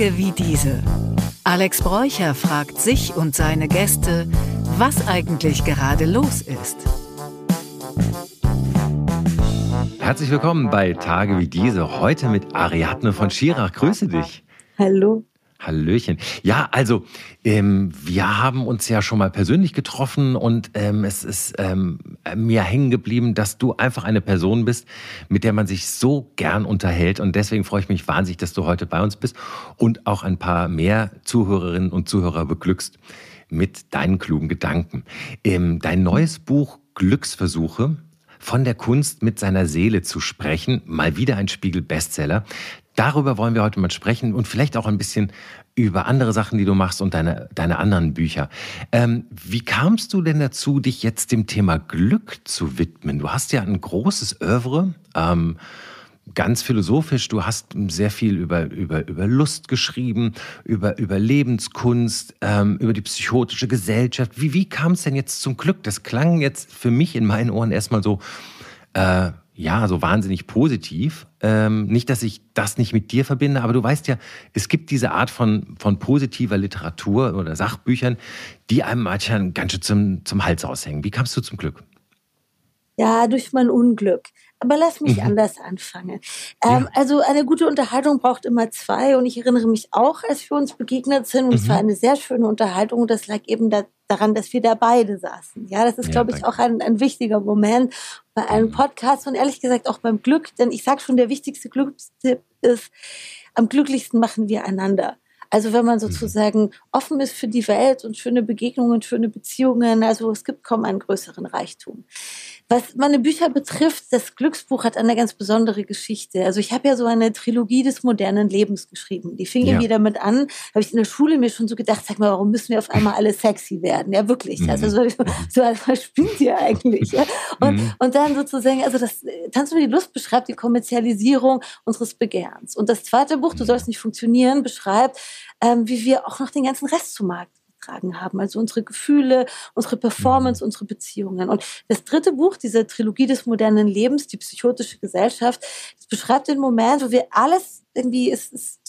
Tage wie diese. Alex Bräucher fragt sich und seine Gäste, was eigentlich gerade los ist. Herzlich willkommen bei Tage wie diese. Heute mit Ariadne von Schirach. Grüße dich. Hallo. Hallöchen. Ja, also ähm, wir haben uns ja schon mal persönlich getroffen und ähm, es ist ähm, mir hängen geblieben, dass du einfach eine Person bist, mit der man sich so gern unterhält und deswegen freue ich mich wahnsinnig, dass du heute bei uns bist und auch ein paar mehr Zuhörerinnen und Zuhörer beglückst mit deinen klugen Gedanken. Ähm, dein neues Buch Glücksversuche von der Kunst mit seiner Seele zu sprechen, mal wieder ein Spiegel-Bestseller. Darüber wollen wir heute mal sprechen und vielleicht auch ein bisschen über andere Sachen, die du machst und deine, deine anderen Bücher. Ähm, wie kamst du denn dazu, dich jetzt dem Thema Glück zu widmen? Du hast ja ein großes Oeuvre. Ähm, ganz philosophisch. Du hast sehr viel über, über, über Lust geschrieben, über, über Lebenskunst, ähm, über die psychotische Gesellschaft. Wie, wie kam es denn jetzt zum Glück? Das klang jetzt für mich in meinen Ohren erstmal so, äh, ja, so wahnsinnig positiv. Ähm, nicht, dass ich das nicht mit dir verbinde, aber du weißt ja, es gibt diese Art von, von positiver Literatur oder Sachbüchern, die einem manchmal ganz schön zum, zum Hals aushängen. Wie kamst du zum Glück? Ja, durch mein Unglück. Aber lass mich mhm. anders anfangen. Ähm, ja. Also eine gute Unterhaltung braucht immer zwei. Und ich erinnere mich auch, als wir uns begegnet sind. Und mhm. es war eine sehr schöne Unterhaltung. Und das lag eben da, daran, dass wir da beide saßen. Ja, das ist, ja, glaube ich, auch ein, ein wichtiger Moment bei einem mhm. Podcast und ehrlich gesagt auch beim Glück. Denn ich sage schon, der wichtigste Glückstipp ist, am glücklichsten machen wir einander. Also wenn man mhm. sozusagen offen ist für die Welt und schöne Begegnungen, schöne Beziehungen, also es gibt kaum einen größeren Reichtum. Was meine Bücher betrifft, das Glücksbuch hat eine ganz besondere Geschichte. Also ich habe ja so eine Trilogie des modernen Lebens geschrieben. Die fing ja. wieder mit an, habe ich in der Schule mir schon so gedacht, sag mal, warum müssen wir auf einmal alle sexy werden? Ja, wirklich. Mhm. Also so, so was spielt ihr eigentlich? Ja? Und, mhm. und dann sozusagen, also das Tanz über die Lust beschreibt die Kommerzialisierung unseres Begehrens. Und das zweite Buch, Du sollst nicht funktionieren, beschreibt, ähm, wie wir auch noch den ganzen Rest zu Markt beigetragen haben. Also unsere Gefühle, unsere Performance, mhm. unsere Beziehungen. Und das dritte Buch, diese Trilogie des modernen Lebens, die psychotische Gesellschaft, das beschreibt den Moment, wo wir alles irgendwie, es ist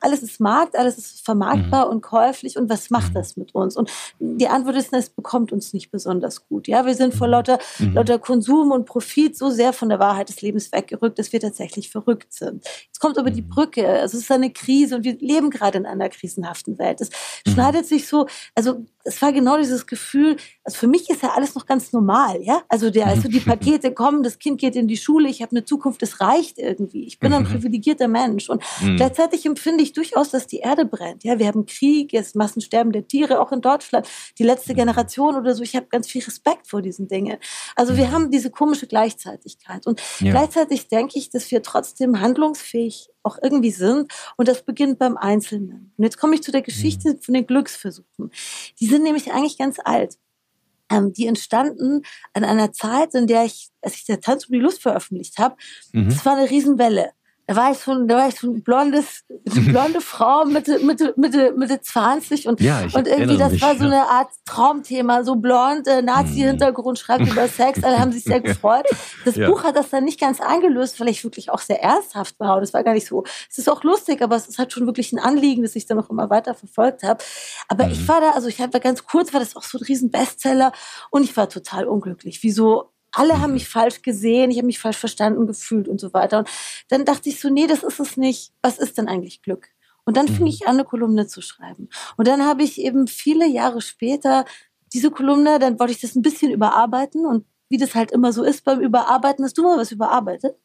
alles ist Markt, alles ist vermarktbar mhm. und käuflich und was macht mhm. das mit uns? Und die Antwort ist, es bekommt uns nicht besonders gut. Ja, wir sind vor mhm. lauter, mhm. lauter Konsum und Profit so sehr von der Wahrheit des Lebens weggerückt, dass wir tatsächlich verrückt sind. Jetzt kommt aber die mhm. Brücke, also es ist eine Krise und wir leben gerade in einer krisenhaften Welt. Es mhm. schneidet sich so, also es war genau dieses Gefühl, also für mich ist ja alles noch ganz normal, ja? Also der, also die Pakete kommen, das Kind geht in die Schule, ich habe eine Zukunft, es reicht irgendwie. Ich bin ein privilegierter Mensch und gleichzeitig empfinde ich durchaus, dass die Erde brennt. Ja, wir haben Krieg, es Massensterben der Tiere, auch in Deutschland. Die letzte Generation oder so. Ich habe ganz viel Respekt vor diesen Dingen. Also wir haben diese komische Gleichzeitigkeit. Und ja. gleichzeitig denke ich, dass wir trotzdem handlungsfähig auch irgendwie sind. Und das beginnt beim Einzelnen. Und jetzt komme ich zu der Geschichte von den Glücksversuchen. Die sind nämlich eigentlich ganz alt. Ähm, die entstanden an einer Zeit, in der ich, als ich der Tanz um die Lust veröffentlicht habe, mhm. das war eine Riesenwelle da war ich schon, da war ich schon ein blondes, eine blonde Frau, Mitte, Mitte, Mitte, Mitte 20 und, ja, und irgendwie, das mich, war so eine Art Traumthema, so blond, äh, Nazi-Hintergrund, schreibt über Sex, alle haben sich sehr gefreut. Das ja. Buch hat das dann nicht ganz eingelöst, weil ich wirklich auch sehr ernsthaft war und es war gar nicht so, es ist auch lustig, aber es ist halt schon wirklich ein Anliegen, das ich dann noch immer weiter verfolgt habe. Aber mhm. ich war da, also ich hatte ganz kurz, war das auch so ein riesen Bestseller und ich war total unglücklich. Wieso alle haben mhm. mich falsch gesehen, ich habe mich falsch verstanden gefühlt und so weiter. Und dann dachte ich so, nee, das ist es nicht. Was ist denn eigentlich Glück? Und dann fing mhm. ich an, eine Kolumne zu schreiben. Und dann habe ich eben viele Jahre später diese Kolumne, dann wollte ich das ein bisschen überarbeiten und wie das halt immer so ist beim Überarbeiten, hast du mal was überarbeitet?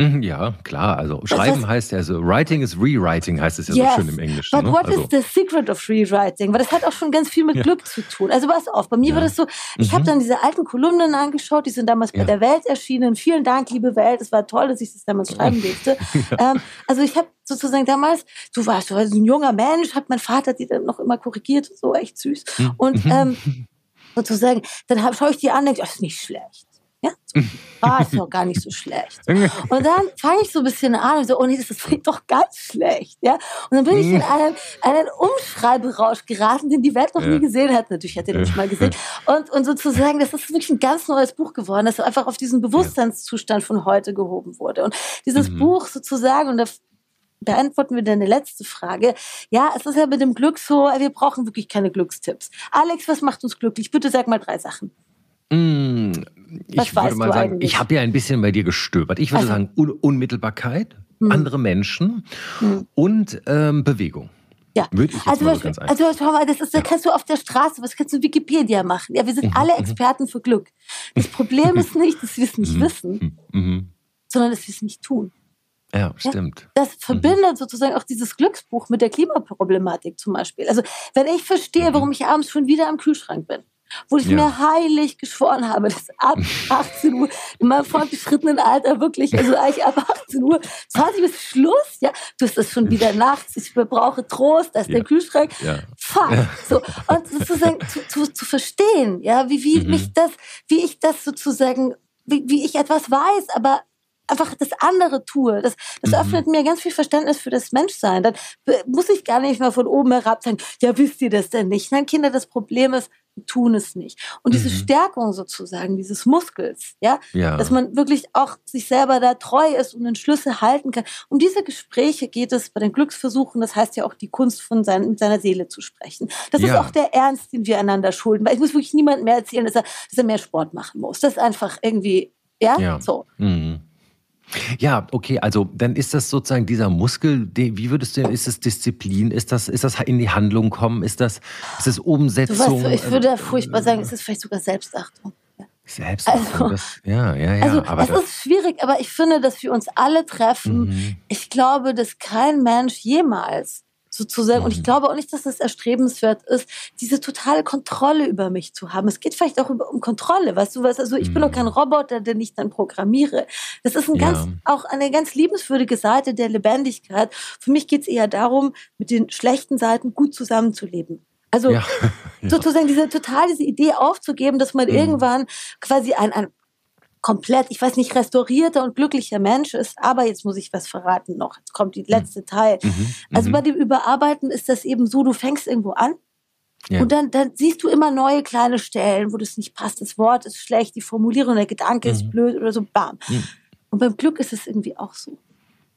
Mhm, ja, klar. Also schreiben heißt ja, so writing is rewriting heißt es ja yes, so schön im Englischen. But ne? what also. is the secret of rewriting? Weil das hat auch schon ganz viel mit ja. Glück zu tun. Also pass auf, bei mir ja. war das so, ich mhm. habe dann diese alten Kolumnen angeschaut, die sind damals ja. bei der Welt erschienen. Vielen Dank, liebe Welt, es war toll, dass ich das damals schreiben durfte. ähm, also ich habe sozusagen damals, du warst, du warst ein junger Mensch, hat mein Vater die dann noch immer korrigiert, so echt süß. Mhm. Und ähm, sozusagen, dann schaue ich die an und denke, das ist nicht schlecht. Ja, so, ah, ist doch gar nicht so schlecht. Und dann fange ich so ein bisschen an und so, oh nee, das ist doch ganz schlecht. Ja, und dann bin ich in einen, einen Umschreiberausch geraten, den die Welt noch nie gesehen hat. Natürlich hat er den nicht mal gesehen. Und, und sozusagen, das ist wirklich ein ganz neues Buch geworden, das einfach auf diesen Bewusstseinszustand von heute gehoben wurde. Und dieses mhm. Buch sozusagen, und da beantworten wir deine letzte Frage. Ja, es ist ja mit dem Glück so, wir brauchen wirklich keine Glückstipps. Alex, was macht uns glücklich? Bitte sag mal drei Sachen. Mm, ich würde mal sagen, eigentlich? ich habe ja ein bisschen bei dir gestöbert. Ich würde also. sagen, Un Unmittelbarkeit, hm. andere Menschen hm. und ähm, Bewegung. Ja, Würde ich also, ganz also schau mal, das ist, ja. kannst du auf der Straße, was kannst du Wikipedia machen? Ja, wir sind mhm. alle mhm. Experten für Glück. Das Problem ist nicht, dass wir es nicht mhm. wissen, mhm. sondern dass wir es nicht tun. Ja, stimmt. Ja, das verbindet sozusagen auch dieses Glücksbuch mit der Klimaproblematik zum Beispiel. Also wenn ich verstehe, warum ich abends schon wieder am Kühlschrank bin, wo ich ja. mir heilig geschworen habe, dass ab 18 Uhr in meinem fortgeschrittenen Alter wirklich, also eigentlich ab 18 Uhr, 20 bis Schluss, ja, du hast das schon wieder nachts, ich brauche Trost, da ist ja. der Kühlschrank, ja. fuck, so, und sozusagen zu, zu, zu verstehen, ja, wie, wie mhm. mich das, wie ich das sozusagen, wie, wie ich etwas weiß, aber einfach das andere tue. Das, das mhm. öffnet mir ganz viel Verständnis für das Menschsein. Dann muss ich gar nicht mehr von oben herab sagen, ja, wisst ihr das denn nicht? Nein, Kinder, das Problem ist, tun es nicht. Und diese mhm. Stärkung sozusagen, dieses Muskels, ja? ja, dass man wirklich auch sich selber da treu ist und Entschlüsse halten kann. Um diese Gespräche geht es bei den Glücksversuchen. Das heißt ja auch die Kunst von sein, mit seiner Seele zu sprechen. Das ja. ist auch der Ernst, den wir einander schulden. Weil ich muss wirklich niemandem mehr erzählen, dass er, dass er mehr Sport machen muss. Das ist einfach irgendwie, ja, ja. so. Mhm. Ja, okay, also dann ist das sozusagen dieser Muskel, wie würdest du, ist es Disziplin, ist das, ist das in die Handlung kommen, ist das, ist das Umsetzung? Weißt, ich würde äh, furchtbar sagen, es ist vielleicht sogar Selbstachtung. Selbstachtung, also, das, ja, ja, ja. Also, aber es das ist schwierig, aber ich finde, dass wir uns alle treffen. Mhm. Ich glaube, dass kein Mensch jemals sozusagen. Und ich mhm. glaube auch nicht, dass es erstrebenswert ist, diese totale Kontrolle über mich zu haben. Es geht vielleicht auch um Kontrolle, weißt du was? Also ich bin doch kein mhm. Roboter, den ich dann programmiere. Das ist ein ja. ganz, auch eine ganz liebenswürdige Seite der Lebendigkeit. Für mich geht es eher darum, mit den schlechten Seiten gut zusammenzuleben. Also ja. sozusagen diese total diese Idee aufzugeben, dass man mhm. irgendwann quasi ein, ein komplett, ich weiß nicht, restaurierter und glücklicher Mensch ist. Aber jetzt muss ich was verraten noch. Jetzt kommt die letzte Teil. Mhm, mhm also mhm. bei dem Überarbeiten ist das eben so, du fängst irgendwo an. Ja. Und dann, dann siehst du immer neue kleine Stellen, wo das nicht passt. Das Wort ist schlecht, die Formulierung, der Gedanke mhm. ist blöd oder so, bam. Mhm. Und beim Glück ist es irgendwie auch so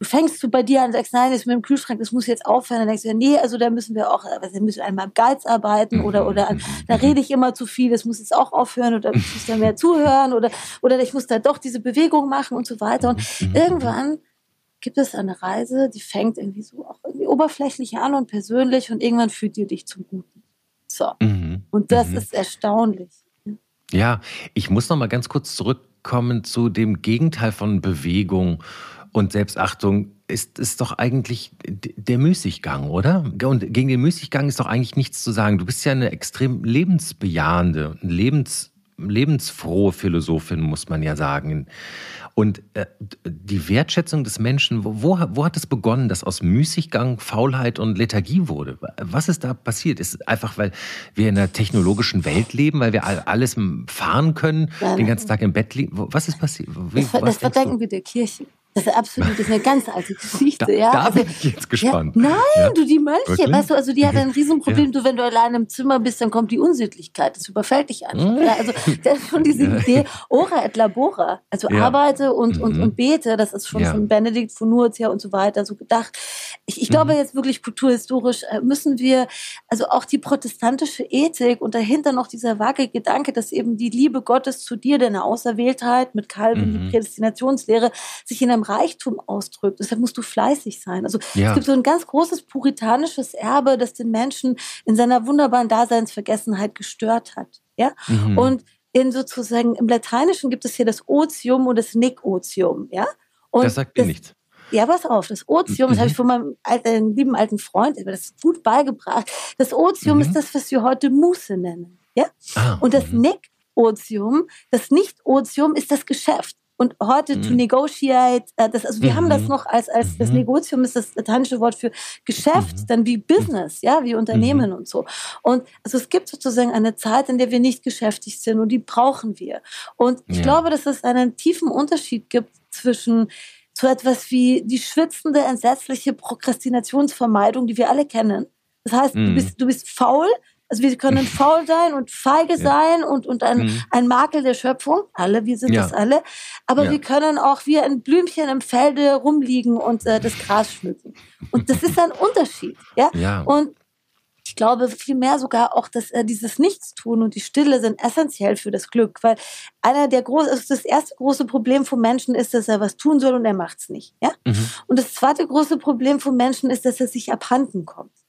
du fängst du bei dir an und sagst, nein, das mit dem Kühlschrank, das muss jetzt aufhören. Dann denkst du, nee, also da müssen wir auch, also müssen wir einmal am Geiz arbeiten oder, mhm. oder an, da rede ich immer zu viel, das muss jetzt auch aufhören oder ich muss da mehr zuhören oder, oder ich muss da doch diese Bewegung machen und so weiter. Und mhm. irgendwann gibt es eine Reise, die fängt irgendwie so auch irgendwie oberflächlich an und persönlich und irgendwann führt dir dich zum Guten. So. Mhm. Und das mhm. ist erstaunlich. Ja, ich muss noch mal ganz kurz zurückkommen zu dem Gegenteil von Bewegung und Selbstachtung ist, ist doch eigentlich der Müßiggang, oder? Und gegen den Müßiggang ist doch eigentlich nichts zu sagen. Du bist ja eine extrem lebensbejahende, lebens, lebensfrohe Philosophin, muss man ja sagen. Und äh, die Wertschätzung des Menschen, wo, wo hat es begonnen, dass aus Müßiggang Faulheit und Lethargie wurde? Was ist da passiert? Ist es einfach, weil wir in einer technologischen Welt leben, weil wir alles fahren können, ja, den ganzen Tag im Bett liegen? Was ist passiert? Wie, das, das verdanken wir der Kirche. Das ist absolut, das ist eine ganz alte Geschichte, da, ja. Da also, bin ich jetzt gespannt. Ja, nein, ja. du, die Mönche, weißt du, also die hat ein Riesenproblem, ja. du, wenn du allein im Zimmer bist, dann kommt die Unsittlichkeit, das überfällt dich einfach. Mhm. Ja, also, das ist schon diese Idee, ora et labora, also arbeite und, und, und mhm. bete, das ist schon von Benedikt von Nurtia und so weiter so gedacht. Ich, ich glaube mhm. jetzt wirklich kulturhistorisch äh, müssen wir, also auch die protestantische Ethik und dahinter noch dieser vage Gedanke, dass eben die Liebe Gottes zu dir, deine Auserwähltheit mit Calvin, mhm. die Prädestinationslehre, sich in einem Reichtum ausdrückt. Deshalb musst du fleißig sein. Also ja. es gibt so ein ganz großes puritanisches Erbe, das den Menschen in seiner wunderbaren Daseinsvergessenheit gestört hat. Ja? Mhm. Und in sozusagen im Lateinischen gibt es hier das Otium und das Nick-Otium. Ja? Und das sagt mir nichts. Ja, pass auf, das Otium, mhm. das habe ich von meinem alten, lieben alten Freund, das gut beigebracht. Das Otium mhm. ist das, was wir heute Muße nennen. Ja? Ah, und das mhm. Nick-Otium, das Nicht-Otium ist das Geschäft. Und heute mhm. to negotiate, äh, das, also wir mhm. haben das mhm. noch als, als das mhm. Negotium ist das lateinische Wort für Geschäft, mhm. dann wie Business, ja, wie Unternehmen mhm. und so. Und also es gibt sozusagen eine Zeit, in der wir nicht geschäftig sind und die brauchen wir. Und ich ja. glaube, dass es einen tiefen Unterschied gibt zwischen so etwas wie die schwitzende, entsetzliche Prokrastinationsvermeidung, die wir alle kennen. Das heißt, du, bist, du bist faul, Also wir können faul sein und feige sein und, und ein, mhm. ein Makel der Schöpfung. Alle, wir sind das alle. Aber wir können auch wie ein Blümchen im Felde rumliegen und äh, das Gras schmücken. Und das ist ein Unterschied. Ja. ja. Und ich glaube vielmehr sogar auch, dass äh, dieses Nichtstun und die Stille sind essentiell für das Glück, weil einer der großen, also das erste große Problem von Menschen ist, dass er was tun soll und er macht es nicht. Ja? Mhm. Und das zweite große Problem von Menschen ist, dass er sich abhanden kommt.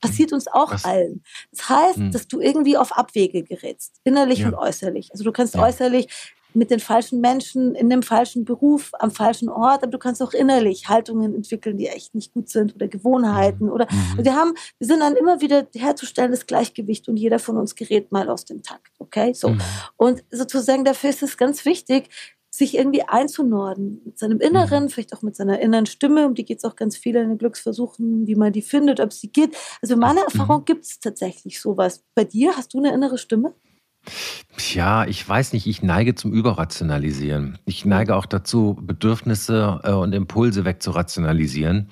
Passiert uns auch was? allen. Das heißt, mhm. dass du irgendwie auf Abwege gerätst, innerlich ja. und äußerlich. Also du kannst ja. äußerlich mit den falschen Menschen, in dem falschen Beruf, am falschen Ort, aber du kannst auch innerlich Haltungen entwickeln, die echt nicht gut sind oder Gewohnheiten oder mhm. wir haben, wir sind dann immer wieder herzustellen das Gleichgewicht und jeder von uns gerät mal aus dem Takt, okay? So. Mhm. Und sozusagen dafür ist es ganz wichtig, sich irgendwie einzunorden mit seinem Inneren, mhm. vielleicht auch mit seiner inneren Stimme, um die geht es auch ganz viel in den Glücksversuchen, wie man die findet, ob sie geht. Also meiner mhm. Erfahrung gibt es tatsächlich sowas. Bei dir hast du eine innere Stimme? Ja, ich weiß nicht, ich neige zum Überrationalisieren. Ich neige auch dazu, Bedürfnisse äh, und Impulse wegzurationalisieren.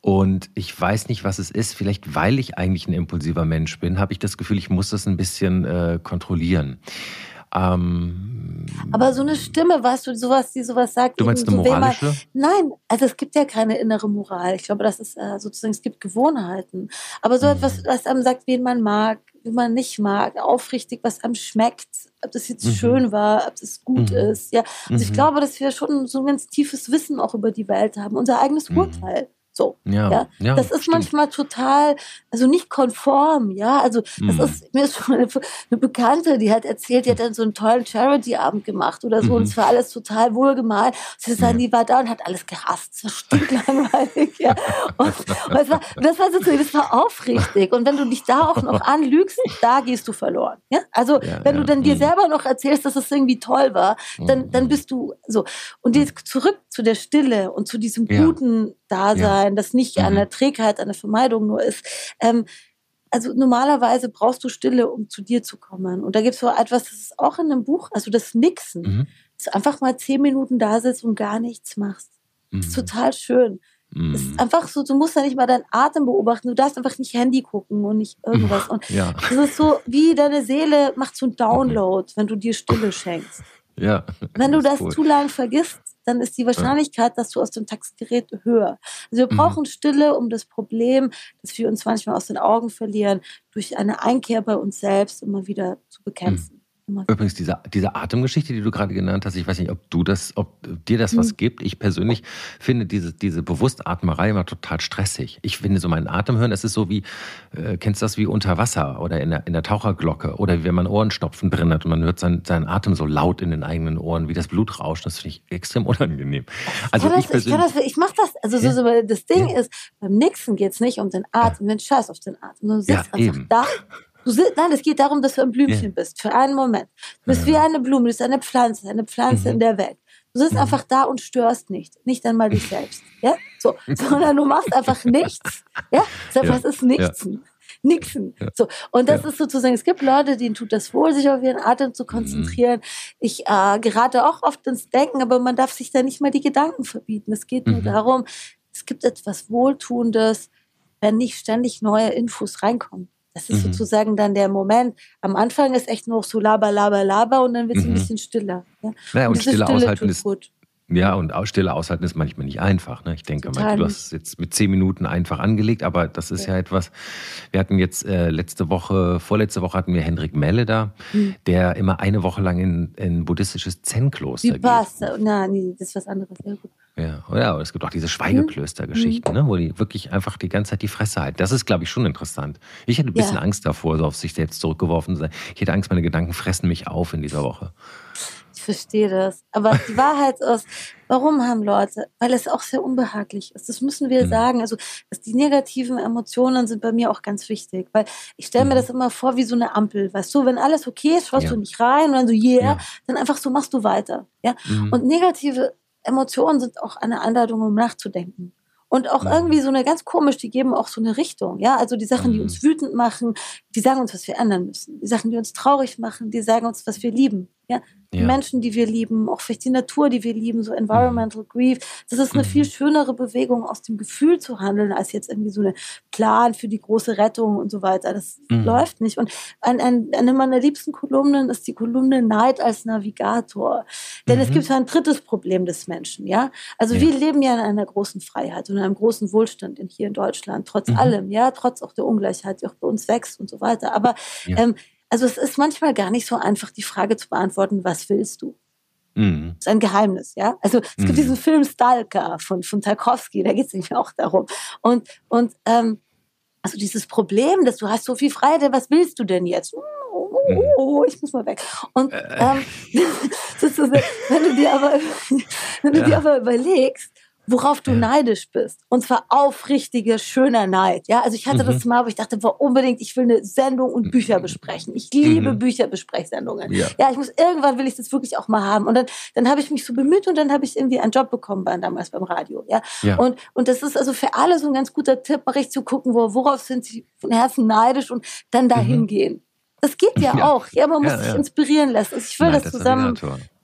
Und ich weiß nicht, was es ist. Vielleicht, weil ich eigentlich ein impulsiver Mensch bin, habe ich das Gefühl, ich muss das ein bisschen äh, kontrollieren. Ähm, aber so eine Stimme, weißt du, sowas, die sowas sagt. Du meinst eine so moralische? Man, nein, also es gibt ja keine innere Moral. Ich glaube, das ist äh, sozusagen, es gibt Gewohnheiten. Aber so mhm. etwas, was einem sagt, wen man mag, wie man nicht mag, aufrichtig, was einem schmeckt, ob das jetzt mhm. schön war, ob das gut mhm. ist. Ja, also ich mhm. glaube, dass wir schon so ein ganz tiefes Wissen auch über die Welt haben, unser eigenes mhm. Urteil. So, ja, ja. ja das ist stimmt. manchmal total, also nicht konform, ja. Also das mhm. ist mir ist schon eine, eine, Bekannte, die hat erzählt, die hat dann so einen tollen Charity-Abend gemacht oder so mhm. und es war alles total wohlgemalt. Sie sagen, die war da und hat alles gehasst, so stinklangweilig, ja. Und, und, das war, das war so, das war aufrichtig. Und wenn du dich da auch noch anlügst, da gehst du verloren, ja. Also ja, wenn du dann dir mhm. selber noch erzählst, dass es irgendwie toll war, dann, dann mhm. bist du so. Und jetzt zurück zu der Stille und zu diesem guten Dasein sein, das nicht mhm. an der Trägheit, an der Vermeidung nur ist. Ähm, also normalerweise brauchst du Stille, um zu dir zu kommen. Und da gibt es so etwas, das ist auch in einem Buch, also das Nixen. Mhm. Dass du einfach mal zehn Minuten da sitzt und gar nichts machst. Mhm. Das ist mhm. total schön. Es ist mhm. einfach so, du musst ja nicht mal deinen Atem beobachten, du darfst einfach nicht Handy gucken und nicht irgendwas. Und ja. das ist so, wie deine Seele macht so einen Download, wenn du dir Stille schenkst. Ja. Wenn du das cool. zu lang vergisst, dann ist die Wahrscheinlichkeit, dass du aus dem Taxgerät höher. Also wir mhm. brauchen Stille, um das Problem, das wir uns manchmal aus den Augen verlieren, durch eine Einkehr bei uns selbst immer wieder zu bekämpfen. Übrigens, diese, diese Atemgeschichte, die du gerade genannt hast, ich weiß nicht, ob du das, ob dir das was mhm. gibt. Ich persönlich finde diese, diese Bewusstatmerei immer total stressig. Ich finde so meinen Atem hören, das ist so wie, äh, kennst du das wie unter Wasser oder in der, in der Taucherglocke oder wie wenn man Ohrenstopfen drin hat und man hört seinen, seinen Atem so laut in den eigenen Ohren, wie das Blut rauscht. Das finde ich extrem unangenehm. Also ich, ich, ich, ich mache das, also so, so, das Ding ja. ist, beim Nixen geht es nicht um den Atem, ja. den Scheiß auf den Atem, sondern du sitzt ja, einfach eben. da Du sitzt, nein, es geht darum, dass du ein Blümchen yeah. bist, für einen Moment. Du bist ja. wie eine Blume, du bist eine Pflanze, eine Pflanze mhm. in der Welt. Du sitzt mhm. einfach da und störst nicht, nicht einmal dich selbst, ja, so, sondern du machst einfach nichts, ja, ja. was ist nichts? Ja. Nixen. Ja. So. Und das ja. ist sozusagen, es gibt Leute, denen tut das wohl, sich auf ihren Atem zu konzentrieren. Mhm. Ich äh, gerate auch oft ins Denken, aber man darf sich da nicht mal die Gedanken verbieten. Es geht nur mhm. darum, es gibt etwas Wohltuendes, wenn nicht ständig neue Infos reinkommen. Das ist mhm. sozusagen dann der Moment. Am Anfang ist echt noch so laber, laber, laber und dann wird es mhm. ein bisschen stiller. Ja? Naja, und, und Stille, aushalten ist gut. Ja, und Stille aushalten ist manchmal nicht einfach. Ne? Ich denke, Total du hast es jetzt mit zehn Minuten einfach angelegt, aber das ist ja, ja etwas. Wir hatten jetzt äh, letzte Woche, vorletzte Woche hatten wir Hendrik Melle da, hm. der immer eine Woche lang in ein buddhistisches Zen-Kloster geht. Passt. Nein, nee, das ist was anderes. Ja, gut. Ja, ja, es gibt auch diese Schweigeklöster-Geschichten, mhm. ne, wo die wirklich einfach die ganze Zeit die Fresse halten. Das ist, glaube ich, schon interessant. Ich hätte ein bisschen ja. Angst davor, so auf sich selbst zurückgeworfen zu sein. Ich hätte Angst, meine Gedanken fressen mich auf in dieser Woche. Ich verstehe das. Aber die Wahrheit ist, warum haben Leute? Weil es auch sehr unbehaglich ist. Das müssen wir mhm. sagen. Also, die negativen Emotionen sind bei mir auch ganz wichtig. Weil ich stelle mir mhm. das immer vor wie so eine Ampel. Weißt du, wenn alles okay ist, schaust ja. du nicht rein und dann so, yeah, ja. dann einfach so machst du weiter. Ja? Mhm. Und negative Emotionen sind auch eine Anleitung, um nachzudenken. Und auch mhm. irgendwie so eine ganz komisch, die geben auch so eine Richtung. Ja, also die Sachen, die uns mhm. wütend machen, die sagen uns, was wir ändern müssen. Die Sachen, die uns traurig machen, die sagen uns, was wir lieben. Ja? Die ja. Menschen, die wir lieben, auch vielleicht die Natur, die wir lieben, so Environmental mhm. Grief. Das ist eine mhm. viel schönere Bewegung, aus dem Gefühl zu handeln, als jetzt irgendwie so eine Plan für die große Rettung und so weiter. Das mhm. läuft nicht. Und ein, ein, eine meiner liebsten Kolumnen ist die Kolumne Neid als Navigator. Denn es mhm. gibt ein drittes Problem des Menschen. Ja? Also ja. wir leben ja in einer großen Freiheit und in einem großen Wohlstand in, hier in Deutschland, trotz mhm. allem, ja, trotz auch der Ungleichheit, die auch bei uns wächst und so weiter. Aber ja. ähm, also es ist manchmal gar nicht so einfach, die Frage zu beantworten, was willst du? Mhm. Das ist ein Geheimnis, ja. Also es gibt mhm. diesen Film Stalker von, von Tarkovsky, da geht es nämlich auch darum. Und, und ähm, also dieses Problem, dass du hast so viel Freiheit, was willst du denn jetzt? Oh, oh, oh, ich muss mal weg. Und äh. ähm, wenn du dir aber, wenn du ja. dir aber überlegst, worauf du ja. neidisch bist. Und zwar aufrichtiger, schöner Neid. Ja, also ich hatte mhm. das mal, wo ich dachte, war unbedingt, ich will eine Sendung und Bücher mhm. besprechen. Ich liebe mhm. Bücherbesprechsendungen. Ja. ja, ich muss, irgendwann will ich das wirklich auch mal haben. Und dann, dann habe ich mich so bemüht und dann habe ich irgendwie einen Job bekommen bei, damals beim Radio. Ja? ja. Und, und das ist also für alle so ein ganz guter Tipp, mal recht zu gucken, wo, worauf sind sie von Herzen neidisch und dann dahin mhm. gehen. Das geht ja, ja, auch. Ja, man muss sich inspirieren lassen. Also ich will Nein, das zusammen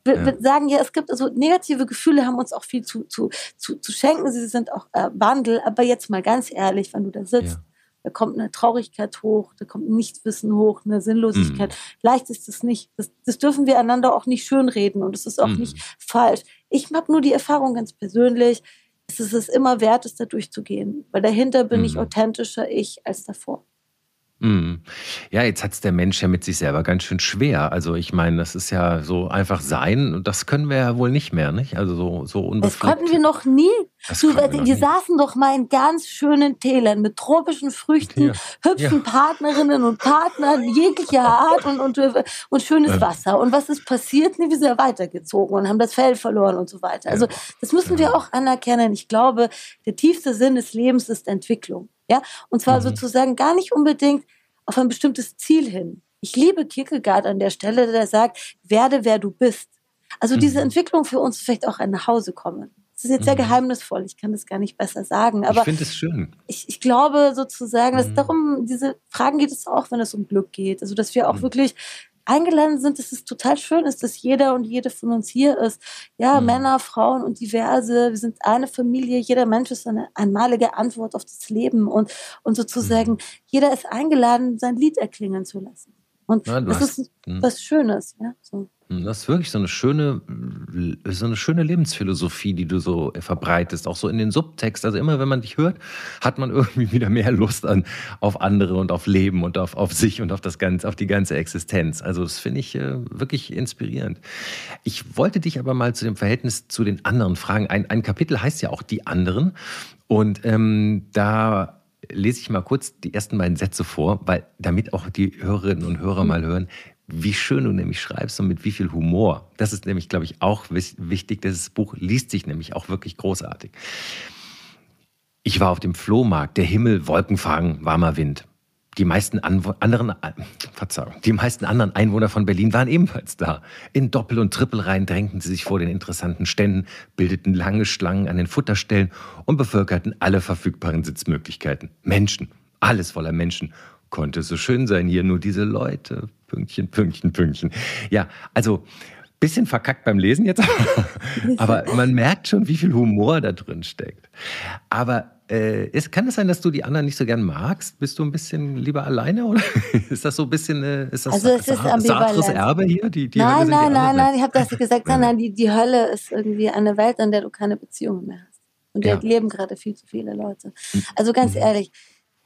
wir, ja. sagen ja, es gibt also negative Gefühle, haben uns auch viel zu, zu, zu, zu schenken. Sie sind auch äh, Wandel. Aber jetzt mal ganz ehrlich, wenn du da sitzt, ja. da kommt eine Traurigkeit hoch, da kommt ein Nichtwissen hoch, eine Sinnlosigkeit. Mhm. Leicht ist es nicht. Das, das dürfen wir einander auch nicht schönreden und es ist auch mhm. nicht falsch. Ich habe nur die Erfahrung ganz persönlich, dass es immer wert ist, da durchzugehen. Weil dahinter bin mhm. ich authentischer ich als davor. Mhm. Ja, jetzt hat es der Mensch ja mit sich selber ganz schön schwer. Also ich meine, das ist ja so einfach sein und das können wir ja wohl nicht mehr, nicht? Also so, so unbefleckt. Das konnten wir noch nie. Du, wir, saßen doch mal in ganz schönen Tälern mit tropischen Früchten, ja. hübschen ja. Partnerinnen und Partnern jeglicher Art und, und, und schönes ja. Wasser. Und was ist passiert? Nee, wir sind ja weitergezogen und haben das Fell verloren und so weiter. Also das müssen wir auch anerkennen. Ich glaube, der tiefste Sinn des Lebens ist Entwicklung. Ja, und zwar mhm. sozusagen gar nicht unbedingt auf ein bestimmtes Ziel hin. Ich liebe Kierkegaard an der Stelle, der sagt, werde wer du bist. Also mhm. diese Entwicklung für uns vielleicht auch ein kommen. Das ist jetzt sehr mhm. geheimnisvoll, ich kann das gar nicht besser sagen. Aber ich finde es schön. Ich, ich glaube sozusagen, dass mhm. darum, diese Fragen geht es auch, wenn es um Glück geht. Also, dass wir auch mhm. wirklich eingeladen sind, dass es total schön ist, dass jeder und jede von uns hier ist. Ja, mhm. Männer, Frauen und diverse. Wir sind eine Familie. Jeder Mensch ist eine einmalige Antwort auf das Leben und, und sozusagen mhm. jeder ist eingeladen, sein Lied erklingen zu lassen. Und ja, das hast, ist was Schönes, ja. So. Hm, das ist wirklich so eine schöne, so eine schöne Lebensphilosophie, die du so verbreitest, auch so in den Subtext. Also immer, wenn man dich hört, hat man irgendwie wieder mehr Lust an, auf andere und auf Leben und auf, auf sich und auf das ganze, auf die ganze Existenz. Also das finde ich äh, wirklich inspirierend. Ich wollte dich aber mal zu dem Verhältnis zu den anderen fragen. Ein, ein Kapitel heißt ja auch die anderen. Und ähm, da lese ich mal kurz die ersten beiden Sätze vor, weil damit auch die Hörerinnen und Hörer mal hören, wie schön du nämlich schreibst und mit wie viel Humor. Das ist nämlich, glaube ich, auch wichtig. Das Buch liest sich nämlich auch wirklich großartig. Ich war auf dem Flohmarkt, der Himmel, Wolkenfang, warmer Wind. Die meisten anderen, Verzeihung, die meisten anderen Einwohner von Berlin waren ebenfalls da. In Doppel- und Trippelreihen drängten sie sich vor den interessanten Ständen, bildeten lange Schlangen an den Futterstellen und bevölkerten alle verfügbaren Sitzmöglichkeiten. Menschen, alles voller Menschen. Konnte so schön sein hier, nur diese Leute, Pünktchen, Pünktchen, Pünktchen. Ja, also bisschen verkackt beim Lesen jetzt, aber man merkt schon, wie viel Humor da drin steckt. Aber äh, ist, kann es sein, dass du die anderen nicht so gern magst? Bist du ein bisschen lieber alleine oder ist das so ein bisschen äh, ist das also es ist Sartres Erbe hier? Die, die nein, nein, nein, nein, ich habe das gesagt, nein, nein, die, die Hölle ist irgendwie eine Welt, an der du keine Beziehungen mehr hast. Und ja. da leben gerade viel zu viele Leute. Hm. Also ganz mhm. ehrlich,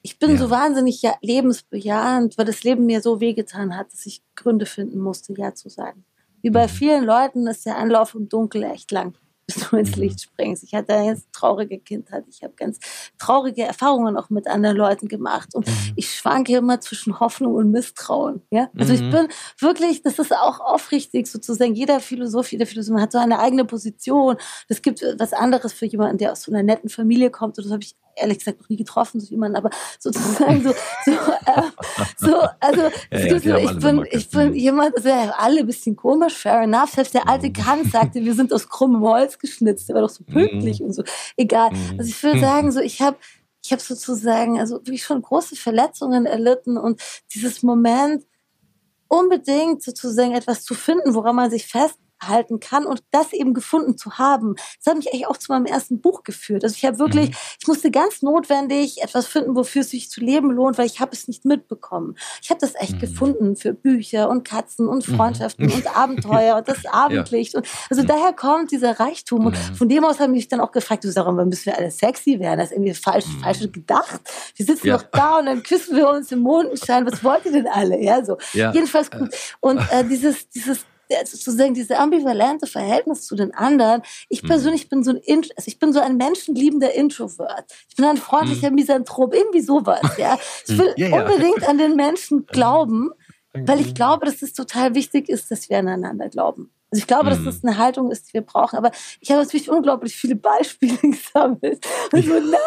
ich bin ja. so wahnsinnig ja, lebensbejahend, weil das Leben mir so wehgetan hat, dass ich Gründe finden musste, Ja zu sagen. Wie bei mhm. vielen Leuten ist der Anlauf im Dunkeln echt lang, bis du ins mhm. Licht springst. Ich hatte eine ganz traurige Kindheit. Ich habe ganz traurige Erfahrungen auch mit anderen Leuten gemacht. Und mhm. ich schwanke immer zwischen Hoffnung und Misstrauen. Ja? Also ich bin wirklich, das ist auch aufrichtig sozusagen. Jeder Philosoph, jeder Philosoph hat so eine eigene Position. Das gibt was anderes für jemanden, der aus so einer netten Familie kommt. Und das habe ich ehrlich gesagt noch nie getroffen, so jemanden, aber sozusagen so, so, äh, so also ja, ja, so, ich, bin, ich bin jemand, also ja, alle ein bisschen komisch, fair enough. Selbst der alte mhm. Kant sagte, wir sind aus krummem Holz geschnitzt, der war doch so pünktlich mhm. und so. Egal. Mhm. Also ich würde sagen, so ich habe ich habe sozusagen, also wirklich schon große Verletzungen erlitten und dieses Moment, unbedingt sozusagen etwas zu finden, woran man sich fest halten kann und das eben gefunden zu haben, das hat mich eigentlich auch zu meinem ersten Buch geführt. Also ich habe wirklich, mhm. ich musste ganz notwendig etwas finden, wofür es sich zu leben lohnt, weil ich habe es nicht mitbekommen. Ich habe das echt mhm. gefunden für Bücher und Katzen und mhm. Freundschaften mhm. und Abenteuer und das Abendlicht. Ja. Und also mhm. daher kommt dieser Reichtum. Und mhm. von dem aus habe ich mich dann auch gefragt, du sagst, warum müssen wir alle sexy werden? Das ist irgendwie falsch, falsch gedacht. Wir sitzen ja. doch da und dann küssen wir uns im Mondenschein. Was wollt ihr denn alle? Ja, so. Ja. Jedenfalls gut. Und äh, dieses, dieses sozusagen diese ambivalente Verhältnis zu den anderen. Ich mhm. persönlich bin so ein, also ich bin so ein menschenliebender Introvert. Ich bin ein freundlicher mhm. Misanthrop, irgendwie sowas, ja. Ich will ja, ja. unbedingt an den Menschen glauben, weil ich glaube, dass es total wichtig ist, dass wir aneinander glauben. Also ich glaube, dass mhm. das eine Haltung ist, die wir brauchen. Aber ich habe natürlich unglaublich viele Beispiele gesammelt. Und so, nein.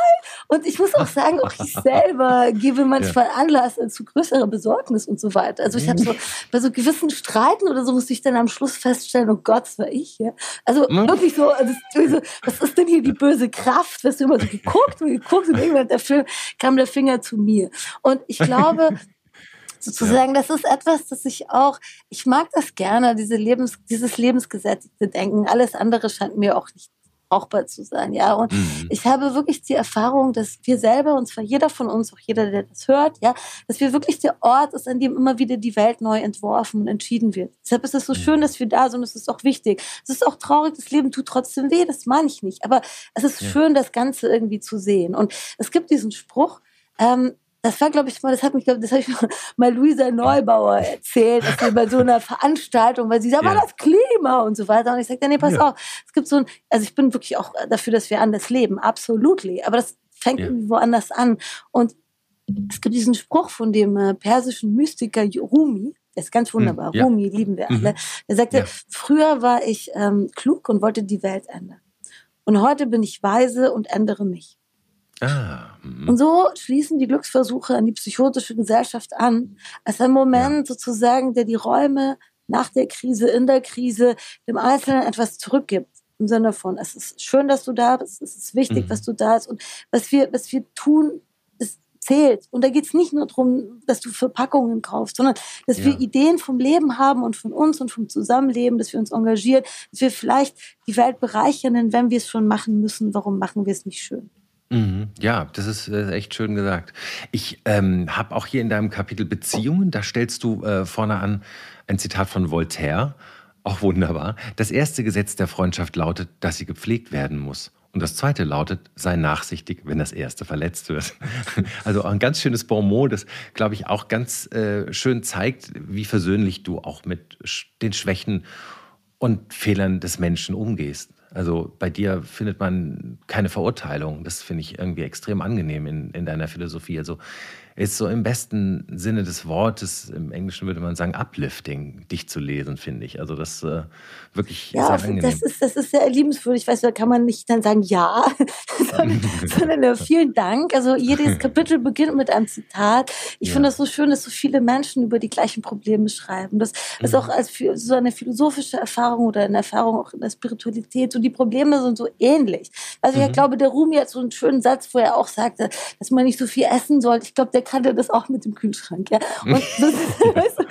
Und ich muss auch sagen, auch ich selber gebe manchmal ja. Anlass zu größerer Besorgnis und so weiter. Also ich habe so bei so gewissen Streiten oder so musste ich dann am Schluss feststellen, oh Gott, das war ich. Ja? Also mhm. wirklich so, also so, was ist denn hier die böse Kraft? Wirst du immer so geguckt und geguckt und irgendwann der Film kam der Finger zu mir. Und ich glaube, sozusagen, ja. das ist etwas, das ich auch, ich mag das gerne, diese Lebens, dieses lebensgesättigte Denken. Alles andere scheint mir auch nicht brauchbar zu sein, ja. Und mhm. ich habe wirklich die Erfahrung, dass wir selber, und zwar jeder von uns, auch jeder, der das hört, ja, dass wir wirklich der Ort ist, an dem immer wieder die Welt neu entworfen und entschieden wird. Deshalb ist es so mhm. schön, dass wir da sind, es ist auch wichtig. Es ist auch traurig, das Leben tut trotzdem weh, das meine ich nicht. Aber es ist ja. schön, das Ganze irgendwie zu sehen. Und es gibt diesen Spruch, ähm, das war, glaube ich, mal, das hat mich, das habe ich mal Luisa Neubauer erzählt, dass sie bei so einer Veranstaltung, weil sie sagt, ja. war das Klima und so weiter. Und ich sagte, nee, pass ja. auf, es gibt so ein, also ich bin wirklich auch dafür, dass wir anders leben, absolutely. Aber das fängt ja. irgendwie woanders an. Und es gibt diesen Spruch von dem äh, persischen Mystiker Rumi, der ist ganz wunderbar. Mhm. Rumi lieben wir alle. Mhm. Der sagte, früher war ich ähm, klug und wollte die Welt ändern. Und heute bin ich weise und ändere mich. Ah, mhm. und so schließen die Glücksversuche an die psychotische Gesellschaft an, als ein Moment ja. sozusagen, der die Räume nach der Krise, in der Krise, dem Einzelnen etwas zurückgibt. Im Sinne von, es ist schön, dass du da bist, es ist wichtig, mhm. was du da bist und was wir, was wir tun, das zählt. Und da geht es nicht nur darum, dass du Verpackungen kaufst, sondern dass ja. wir Ideen vom Leben haben und von uns und vom Zusammenleben, dass wir uns engagieren, dass wir vielleicht die Welt bereichern, wenn wir es schon machen müssen, warum machen wir es nicht schön? Mhm. Ja, das ist äh, echt schön gesagt. Ich ähm, habe auch hier in deinem Kapitel Beziehungen, da stellst du äh, vorne an ein Zitat von Voltaire, auch wunderbar. Das erste Gesetz der Freundschaft lautet, dass sie gepflegt werden muss. Und das zweite lautet, sei nachsichtig, wenn das erste verletzt wird. Also ein ganz schönes Bonmot, das, glaube ich, auch ganz äh, schön zeigt, wie versöhnlich du auch mit den Schwächen und Fehlern des Menschen umgehst. Also bei dir findet man keine Verurteilung. Das finde ich irgendwie extrem angenehm in, in deiner Philosophie. Also ist so im besten Sinne des Wortes, im Englischen würde man sagen, uplifting, dich zu lesen, finde ich. Also das äh, wirklich ja, sehr angenehm. Das ist, das ist sehr liebenswürdig. Ich weiß, da kann man nicht dann sagen, ja, sondern äh, vielen Dank. Also jedes Kapitel beginnt mit einem Zitat. Ich ja. finde das so schön, dass so viele Menschen über die gleichen Probleme schreiben. Das ist mhm. auch als so eine philosophische Erfahrung oder eine Erfahrung auch in der Spiritualität. So die Probleme sind so ähnlich. Also mhm. ich glaube, der Rumi hat so einen schönen Satz, wo er auch sagte, dass man nicht so viel essen sollte. Ich glaube, der kannte das auch mit dem Kühlschrank. Ja? Und das,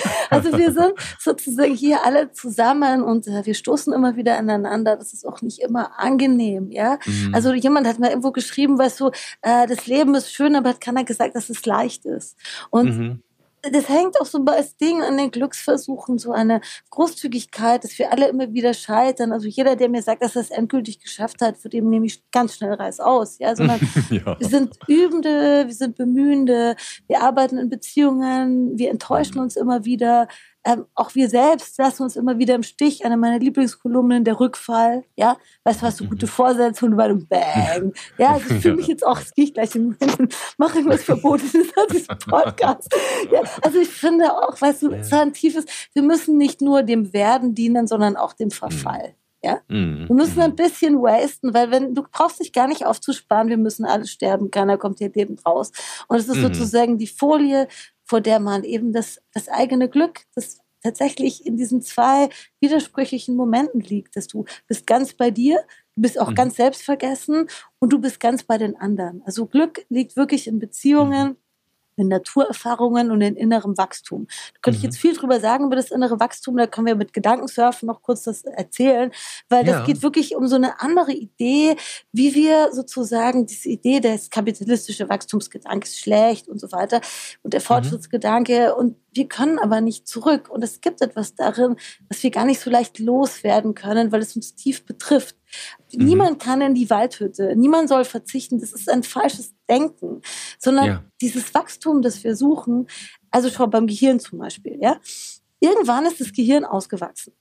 also wir sind sozusagen hier alle zusammen und äh, wir stoßen immer wieder aneinander. Das ist auch nicht immer angenehm. Ja? Mhm. Also jemand hat mir irgendwo geschrieben, weißt du, äh, das Leben ist schön, aber hat keiner gesagt, dass es leicht ist. Und mhm das hängt auch so bei das Ding an den Glücksversuchen, so eine Großzügigkeit, dass wir alle immer wieder scheitern. Also jeder, der mir sagt, dass er es endgültig geschafft hat, für den nehme ich ganz schnell Reiß aus. Ja, sondern ja. wir sind Übende, wir sind Bemühende, wir arbeiten in Beziehungen, wir enttäuschen uns immer wieder ähm, auch wir selbst lassen uns immer wieder im Stich. Eine meiner Lieblingskolumnen, der Rückfall. Ja, weißt du, was du gute Vorsätze und bei dem Bang. Ja, also ich fühle mich jetzt auch, es gehe ich gleich in mache irgendwas Verbotenes an diesem Podcast. Ja, also ich finde auch, weißt du, es ist ein tiefes, wir müssen nicht nur dem Werden dienen, sondern auch dem Verfall. Ja? Mhm. Wir müssen ein mhm. bisschen wasten, weil wenn du brauchst dich gar nicht aufzusparen, wir müssen alle sterben, keiner kommt hier lebend raus. Und es ist mhm. sozusagen die Folie, vor der man eben das, das eigene Glück, das tatsächlich in diesen zwei widersprüchlichen Momenten liegt, dass du bist ganz bei dir, Du bist auch mhm. ganz selbstvergessen und du bist ganz bei den anderen. Also Glück liegt wirklich in Beziehungen, mhm in Naturerfahrungen und in innerem Wachstum. Da könnte mhm. ich jetzt viel drüber sagen über das innere Wachstum, da können wir mit Gedankensurfen noch kurz das erzählen, weil ja. das geht wirklich um so eine andere Idee, wie wir sozusagen diese Idee des kapitalistischen Wachstumsgedankes schlecht und so weiter und der mhm. Fortschrittsgedanke mhm. und wir können aber nicht zurück und es gibt etwas darin, was wir gar nicht so leicht loswerden können, weil es uns tief betrifft. Mhm. Niemand kann in die Waldhütte, niemand soll verzichten, das ist ein falsches Denken, sondern ja. dieses Wachstum, das wir suchen, also schau beim Gehirn zum Beispiel, ja, irgendwann ist das Gehirn ausgewachsen.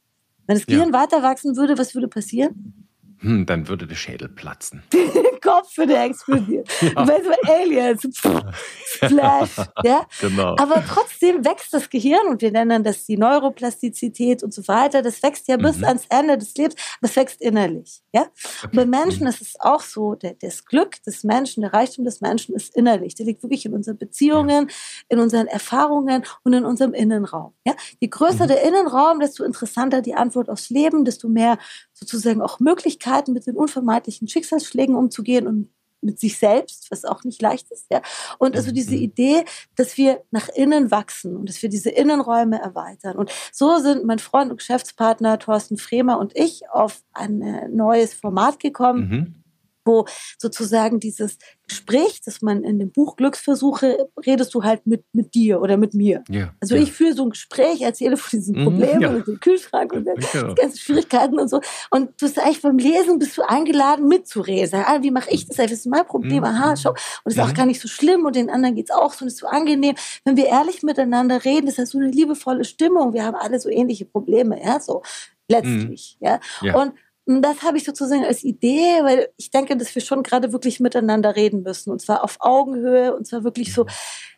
Wenn das Gehirn ja. weiter wachsen würde, was würde passieren? Hm, dann würde der Schädel platzen. Kopf würde explodieren. Ja. Weißt du, Aliens, Flash, ja. Genau. Aber trotzdem wächst das Gehirn und wir nennen das die Neuroplastizität und so weiter. Das wächst ja bis mhm. ans Ende des Lebens, aber es wächst innerlich, ja. Und bei Menschen mhm. ist es auch so, der, das Glück des Menschen, der Reichtum des Menschen ist innerlich. Der liegt wirklich in unseren Beziehungen, ja. in unseren Erfahrungen und in unserem Innenraum, ja. Je größer mhm. der Innenraum, desto interessanter die Antwort aufs Leben, desto mehr sozusagen auch Möglichkeiten, mit den unvermeidlichen Schicksalsschlägen umzugehen und mit sich selbst, was auch nicht leicht ist, ja. Und also diese mhm. Idee, dass wir nach innen wachsen und dass wir diese Innenräume erweitern. Und so sind mein Freund und Geschäftspartner Thorsten Fremer und ich auf ein äh, neues Format gekommen. Mhm wo sozusagen dieses Gespräch, das man in dem Buch Glücksversuche, redest du halt mit, mit dir oder mit mir. Ja, also ja. ich führe so ein Gespräch, erzähle von diesen mhm, Problemen ja. und dem Kühlschrank und den ja. ganzen Schwierigkeiten und so. Und du bist eigentlich beim Lesen bist du eingeladen mitzureden. Sag, ah, wie mache ich das? Das ist mein Problem. Mhm. Aha, schau. Und es ist auch mhm. gar nicht so schlimm und den anderen geht's auch so und es ist so angenehm. Wenn wir ehrlich miteinander reden, ist das so eine liebevolle Stimmung. Wir haben alle so ähnliche Probleme, ja, so letztlich, mhm. ja. Und und das habe ich sozusagen als Idee, weil ich denke, dass wir schon gerade wirklich miteinander reden müssen. Und zwar auf Augenhöhe und zwar wirklich so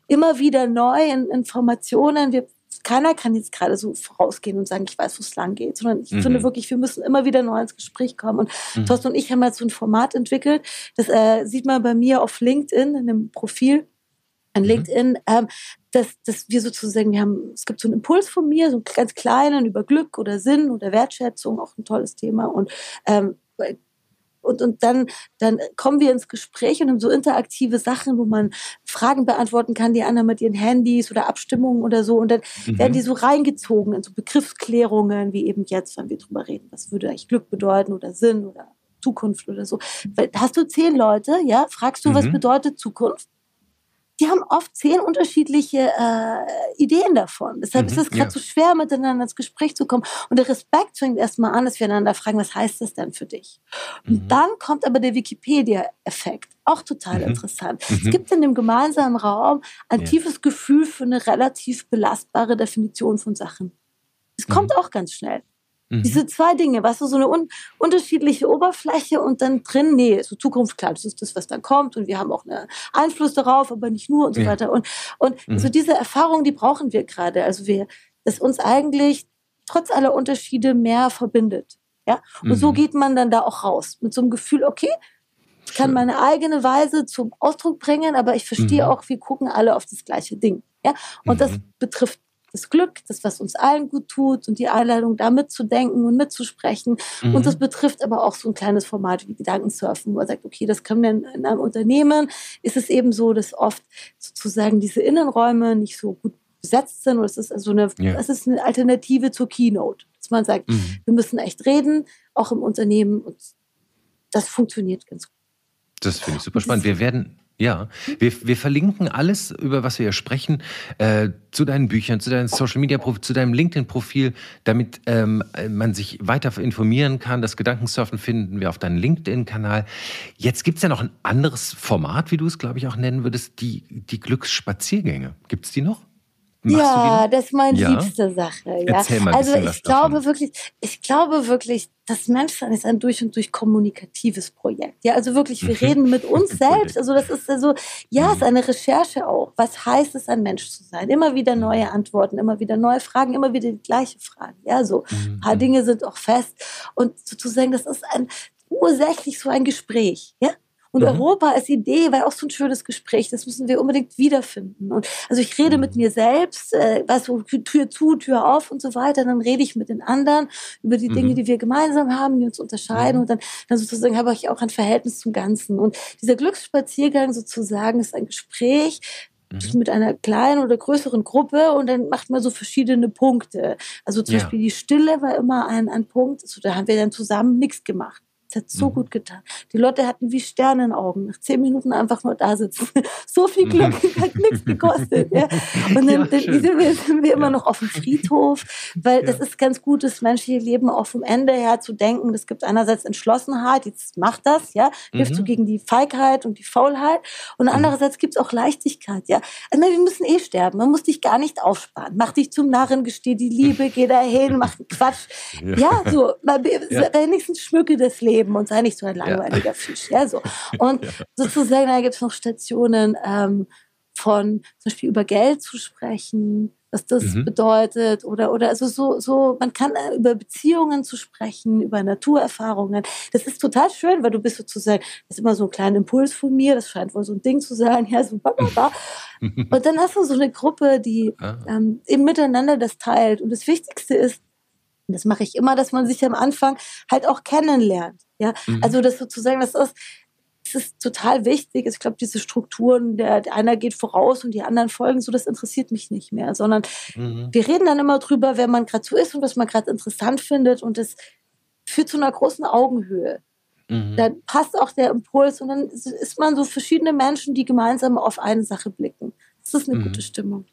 immer wieder neu in Informationen. Wir, keiner kann jetzt gerade so vorausgehen und sagen, ich weiß, wo es lang geht, sondern ich mhm. finde wirklich, wir müssen immer wieder neu ins Gespräch kommen. Und mhm. Thorsten und ich haben jetzt so ein Format entwickelt. Das äh, sieht man bei mir auf LinkedIn in dem Profil an mhm. LinkedIn, ähm, dass, dass wir sozusagen, wir haben, es gibt so einen Impuls von mir, so einen ganz kleinen über Glück oder Sinn oder Wertschätzung, auch ein tolles Thema. Und ähm, und, und dann, dann kommen wir ins Gespräch und haben so interaktive Sachen, wo man Fragen beantworten kann, die anderen mit ihren Handys oder Abstimmungen oder so. Und dann mhm. werden die so reingezogen in so Begriffsklärungen, wie eben jetzt, wenn wir drüber reden, was würde eigentlich Glück bedeuten oder Sinn oder Zukunft oder so. Hast du zehn Leute, ja, fragst du, mhm. was bedeutet Zukunft? Die haben oft zehn unterschiedliche äh, Ideen davon. Deshalb mhm, ist es gerade ja. so schwer, miteinander ins Gespräch zu kommen. Und der Respekt fängt erstmal an, dass wir einander fragen, was heißt das denn für dich? Mhm. Und dann kommt aber der Wikipedia-Effekt. Auch total mhm. interessant. Es mhm. gibt in dem gemeinsamen Raum ein ja. tiefes Gefühl für eine relativ belastbare Definition von Sachen. Es kommt mhm. auch ganz schnell. Mhm. Diese zwei Dinge, was du, so eine un unterschiedliche Oberfläche und dann drin, nee, so Zukunft, klar, das ist das, was dann kommt und wir haben auch einen Einfluss darauf, aber nicht nur und so ja. weiter. Und, und mhm. so diese Erfahrung, die brauchen wir gerade. Also wir, dass uns eigentlich trotz aller Unterschiede mehr verbindet. Ja? Und mhm. so geht man dann da auch raus. Mit so einem Gefühl, okay, ich kann meine eigene Weise zum Ausdruck bringen, aber ich verstehe mhm. auch, wir gucken alle auf das gleiche Ding. Ja? Und das mhm. betrifft das Glück, das, was uns allen gut tut und die Einladung, da mitzudenken und mitzusprechen. Mhm. Und das betrifft aber auch so ein kleines Format wie Gedankensurfen, wo er sagt, okay, das können wir in, in einem Unternehmen. Ist es eben so, dass oft sozusagen diese Innenräume nicht so gut besetzt sind. Und es ist also eine, ja. es ist eine Alternative zur Keynote. Dass man sagt, mhm. wir müssen echt reden, auch im Unternehmen. Und das funktioniert ganz gut. Das finde ich super spannend. Wir werden ja, wir, wir verlinken alles, über was wir hier sprechen, äh, zu deinen Büchern, zu deinem Social Media Profil, zu deinem LinkedIn-Profil, damit ähm, man sich weiter informieren kann. Das Gedankensurfen finden wir auf deinem LinkedIn-Kanal. Jetzt gibt es ja noch ein anderes Format, wie du es, glaube ich, auch nennen würdest, die, die Glücksspaziergänge. Gibt es die noch? Machst ja, das ist meine ja? liebste Sache. Ja. Erzähl mal also ich glaube davon. wirklich, ich glaube wirklich, das Menschsein ist ein durch und durch kommunikatives Projekt. Ja, also wirklich, wir mhm. reden mit uns selbst. Also das ist also, ja, es ist mhm. eine Recherche auch. Was heißt es, ein Mensch zu sein? Immer wieder mhm. neue Antworten, immer wieder neue Fragen, immer wieder die gleiche Frage. Ja, so ein paar Dinge sind auch fest und sozusagen, das ist ein ursächlich so ein Gespräch. Ja, Und mhm. Europa als Idee war auch so ein schönes Gespräch. Das müssen wir unbedingt wiederfinden. Und also ich rede mhm. mit mir selbst, äh, weißt du, Tür zu, Tür auf und so weiter. Dann rede ich mit den anderen über die Dinge, mhm. die wir gemeinsam haben, die uns unterscheiden. Mhm. Und dann, dann sozusagen habe ich auch ein Verhältnis zum Ganzen. Und dieser Glücksspaziergang sozusagen ist ein Gespräch, mhm. mit einer kleinen oder größeren Gruppe und dann macht man so verschiedene Punkte. Also zum ja. Beispiel die Stille war immer ein, ein Punkt. Also da haben wir dann zusammen nichts gemacht. Es hat so mhm. gut getan. Die Leute hatten wie Sternenaugen. Nach zehn Minuten einfach nur da sitzen. so viel Glück, mhm. hat nichts gekostet. Ja. Und dann, ja, dann sind, wir, sind wir immer ja. noch auf dem Friedhof, weil das ist ganz gut, das menschliche Leben auch vom Ende her zu denken. Das gibt einerseits Entschlossenheit, jetzt macht das, ja, hilft mhm. so gegen die Feigheit und die Faulheit. Und mhm. andererseits gibt es auch Leichtigkeit, ja. Also, wir müssen eh sterben. Man muss dich gar nicht aufsparen. Mach dich zum Narren, gesteh die Liebe, geh dahin, mach Quatsch. Ja, so, wenigstens schmücke das Leben leben und sei nicht so ein langweiliger ja. Fisch. Ja, so. Und ja. sozusagen, da gibt es noch Stationen ähm, von zum Beispiel über Geld zu sprechen, was das mhm. bedeutet oder oder also so so man kann äh, über Beziehungen zu sprechen über Naturerfahrungen das ist total schön weil du bist sozusagen das ist immer so ein kleiner Impuls von mir das scheint wohl so ein Ding zu sein ja so da. und dann hast du so eine Gruppe die ah. ähm, eben miteinander das teilt und das Wichtigste ist das mache ich immer, dass man sich am Anfang halt auch kennenlernt. Ja, mhm. also das sozusagen, das ist, das ist total wichtig. Ich glaube, diese Strukturen, der, der einer geht voraus und die anderen folgen, so das interessiert mich nicht mehr, sondern mhm. wir reden dann immer drüber, wer man gerade so ist und was man gerade interessant findet und das führt zu einer großen Augenhöhe. Mhm. Dann passt auch der Impuls und dann ist man so verschiedene Menschen, die gemeinsam auf eine Sache blicken. Das ist eine mhm. gute Stimmung.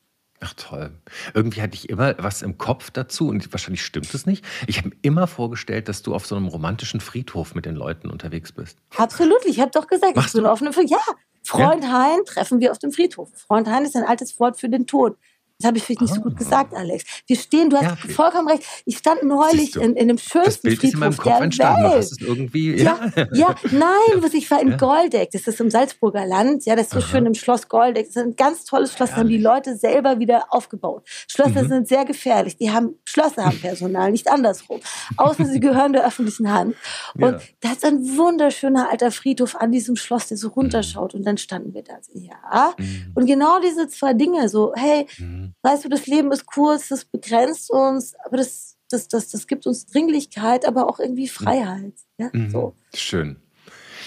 Ach toll. Irgendwie hatte ich immer was im Kopf dazu und wahrscheinlich stimmt es nicht. Ich habe mir immer vorgestellt, dass du auf so einem romantischen Friedhof mit den Leuten unterwegs bist. Absolut. Ich habe doch gesagt, Machst ich bin auf einem Friedhof. Ja, Freund ja? Hein treffen wir auf dem Friedhof. Freund Hein ist ein altes Wort für den Tod. Das habe ich vielleicht nicht so gut ah. gesagt, Alex. Wir stehen, du hast ja, vollkommen recht. Ich stand neulich in, in dem schönsten das Bild Friedhof ist in meinem Kopf entstanden. Welt. Hast es irgendwie, ja. ja, ja nein, was ich war in ja. Goldeck. Das ist im Salzburger Land. Ja, das ist so Aha. schön im Schloss Goldeck. Das ist ein ganz tolles Schloss. Das haben die Leute selber wieder aufgebaut. Schlösser mhm. sind sehr gefährlich. Die haben Schlösser haben Personal, nicht andersrum. Außer sie gehören der öffentlichen Hand. Und da ist ein wunderschöner alter Friedhof an diesem Schloss, der so runterschaut. Mhm. Und dann standen wir da. Ja. Mhm. Und genau diese zwei Dinge, so, hey, mhm weißt du, das Leben ist kurz, das begrenzt uns, aber das, das, das, das gibt uns Dringlichkeit, aber auch irgendwie Freiheit. Ja? Mhm. So. Schön.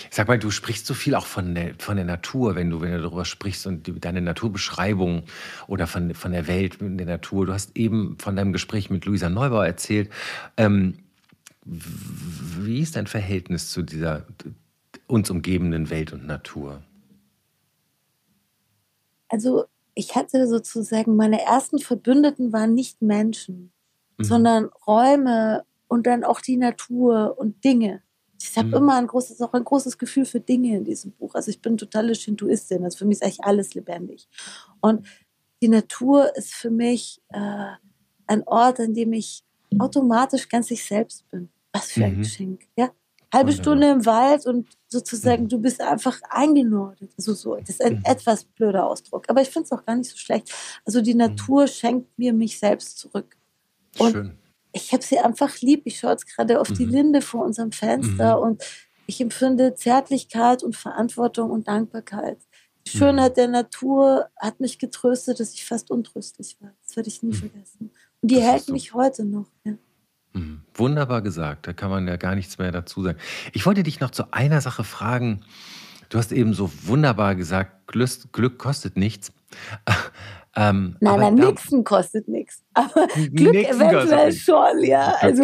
Sag mal, du sprichst so viel auch von der, von der Natur, wenn du, wenn du darüber sprichst und die, deine Naturbeschreibung oder von, von der Welt in der Natur. Du hast eben von deinem Gespräch mit Luisa Neubauer erzählt. Ähm, wie ist dein Verhältnis zu dieser uns umgebenden Welt und Natur? Also ich hatte sozusagen, meine ersten Verbündeten waren nicht Menschen, mhm. sondern Räume und dann auch die Natur und Dinge. Ich habe mhm. immer ein großes, auch ein großes Gefühl für Dinge in diesem Buch. Also ich bin totale Shintoistin. Also für mich ist eigentlich alles lebendig. Und die Natur ist für mich äh, ein Ort, an dem ich automatisch ganz ich selbst bin. Was für ein mhm. Geschenk, ja? Halbe Stunde im Wald und sozusagen mhm. du bist einfach eingenordet. Also so, das ist ein mhm. etwas blöder Ausdruck, aber ich finde es auch gar nicht so schlecht. Also die mhm. Natur mhm. schenkt mir mich selbst zurück. Und Schön. ich habe sie einfach lieb. Ich schaue jetzt gerade auf mhm. die Linde vor unserem Fenster und ich empfinde Zärtlichkeit und Verantwortung und Dankbarkeit. Die Schönheit der Natur hat mich getröstet, dass ich fast untröstlich war. Das werde ich nie vergessen. Und die das hält so. mich heute noch. Ja. Mhm. Wunderbar gesagt, da kann man ja gar nichts mehr dazu sagen. Ich wollte dich noch zu einer Sache fragen. Du hast eben so wunderbar gesagt, Glück kostet nichts. Ähm, nein, nein, Nixon kostet nichts. Aber Glück Nixon eventuell schon, ja. Also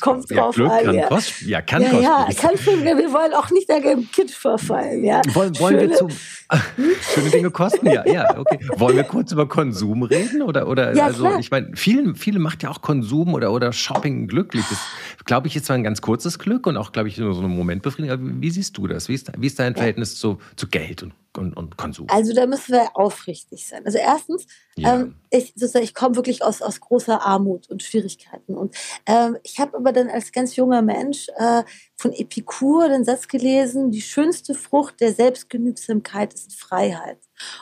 kommt drauf ja, an. Kann ja. Kosten, ja, kann ja, kosten. Ja, kann schon, wir wollen auch nicht im Kitsch verfallen. Ja. Wollen, wollen schöne, wir zum, schöne Dinge kosten? Ja, ja, okay. Wollen wir kurz über Konsum reden? Oder, oder ja, also, klar. ich meine, vielen, viele macht ja auch Konsum oder, oder Shopping glücklich. Das, glaube ich, ist zwar ein ganz kurzes Glück und auch, glaube ich, nur so eine Momentbefriedigung. Aber wie siehst du das? Wie ist, wie ist dein Verhältnis zu, zu Geld und und, und Konsum? Also da müssen wir aufrichtig sein. Also erstens, ja. ähm, ich, ich komme wirklich aus, aus großer Armut und Schwierigkeiten. Und ähm, ich habe aber dann als ganz junger Mensch äh, von Epikur den Satz gelesen, die schönste Frucht der Selbstgenügsamkeit ist Freiheit.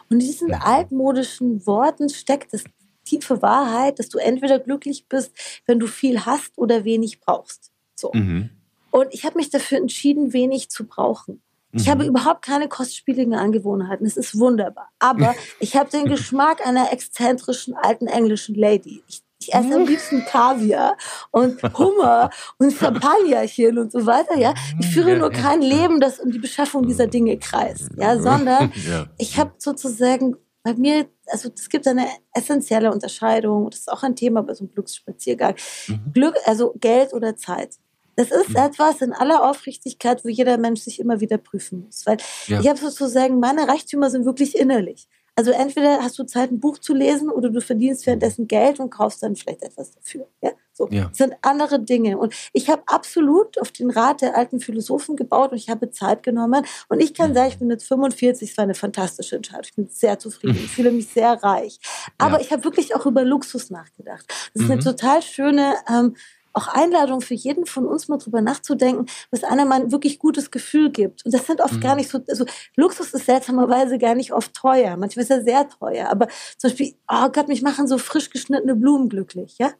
Und in diesen mhm. altmodischen Worten steckt das tiefe Wahrheit, dass du entweder glücklich bist, wenn du viel hast oder wenig brauchst. So. Mhm. Und ich habe mich dafür entschieden, wenig zu brauchen. Ich habe überhaupt keine kostspieligen Angewohnheiten. Es ist wunderbar. Aber ich habe den Geschmack einer exzentrischen alten englischen Lady. Ich, ich esse am liebsten Kaviar und Hummer und Champagnerchen und so weiter, ja. Ich führe nur kein Leben, das um die Beschaffung dieser Dinge kreist, ja, sondern ich habe sozusagen bei mir, also es gibt eine essentielle Unterscheidung, das ist auch ein Thema bei so einem Glücksspaziergang. Mhm. Glück, also Geld oder Zeit. Das ist mhm. etwas in aller Aufrichtigkeit, wo jeder Mensch sich immer wieder prüfen muss. Weil ja. ich habe sozusagen, meine Reichtümer sind wirklich innerlich. Also entweder hast du Zeit, ein Buch zu lesen oder du verdienst währenddessen Geld und kaufst dann vielleicht etwas dafür. Ja? So. Ja. Das sind andere Dinge. Und ich habe absolut auf den Rat der alten Philosophen gebaut und ich habe Zeit genommen. Und ich kann sagen, ich bin jetzt 45, es war eine fantastische Entscheidung. Ich bin sehr zufrieden. Ich fühle mich sehr reich. Aber ja. ich habe wirklich auch über Luxus nachgedacht. Das ist mhm. eine total schöne ähm, auch Einladung für jeden von uns mal drüber nachzudenken, was einem ein wirklich gutes Gefühl gibt. Und das sind oft mhm. gar nicht so, also Luxus ist seltsamerweise gar nicht oft teuer. Manchmal ist er sehr teuer. Aber zum Beispiel, oh Gott, mich machen so frisch geschnittene Blumen glücklich, ja?